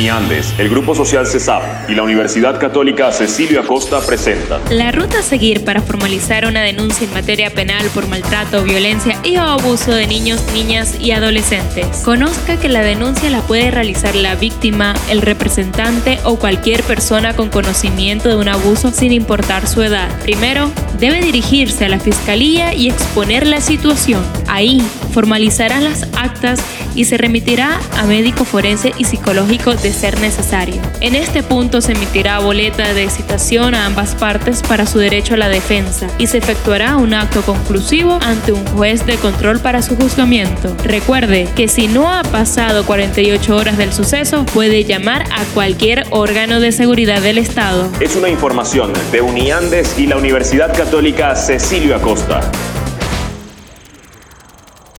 El Grupo Social CESAP y la Universidad Católica Cecilio Acosta presentan La ruta a seguir para formalizar una denuncia en materia penal por maltrato, violencia y abuso de niños, niñas y adolescentes. Conozca que la denuncia la puede realizar la víctima, el representante o cualquier persona con conocimiento de un abuso sin importar su edad. Primero, debe dirigirse a la fiscalía y exponer la situación. Ahí formalizará las actas y se remitirá a médico forense y psicológico de ser necesario. En este punto se emitirá boleta de citación a ambas partes para su derecho a la defensa y se efectuará un acto conclusivo ante un juez de control para su juzgamiento. Recuerde que si no ha pasado 48 horas del suceso, puede llamar a cualquier órgano de seguridad del Estado. Es una información de Uniandes y la Universidad Católica Cecilio Acosta.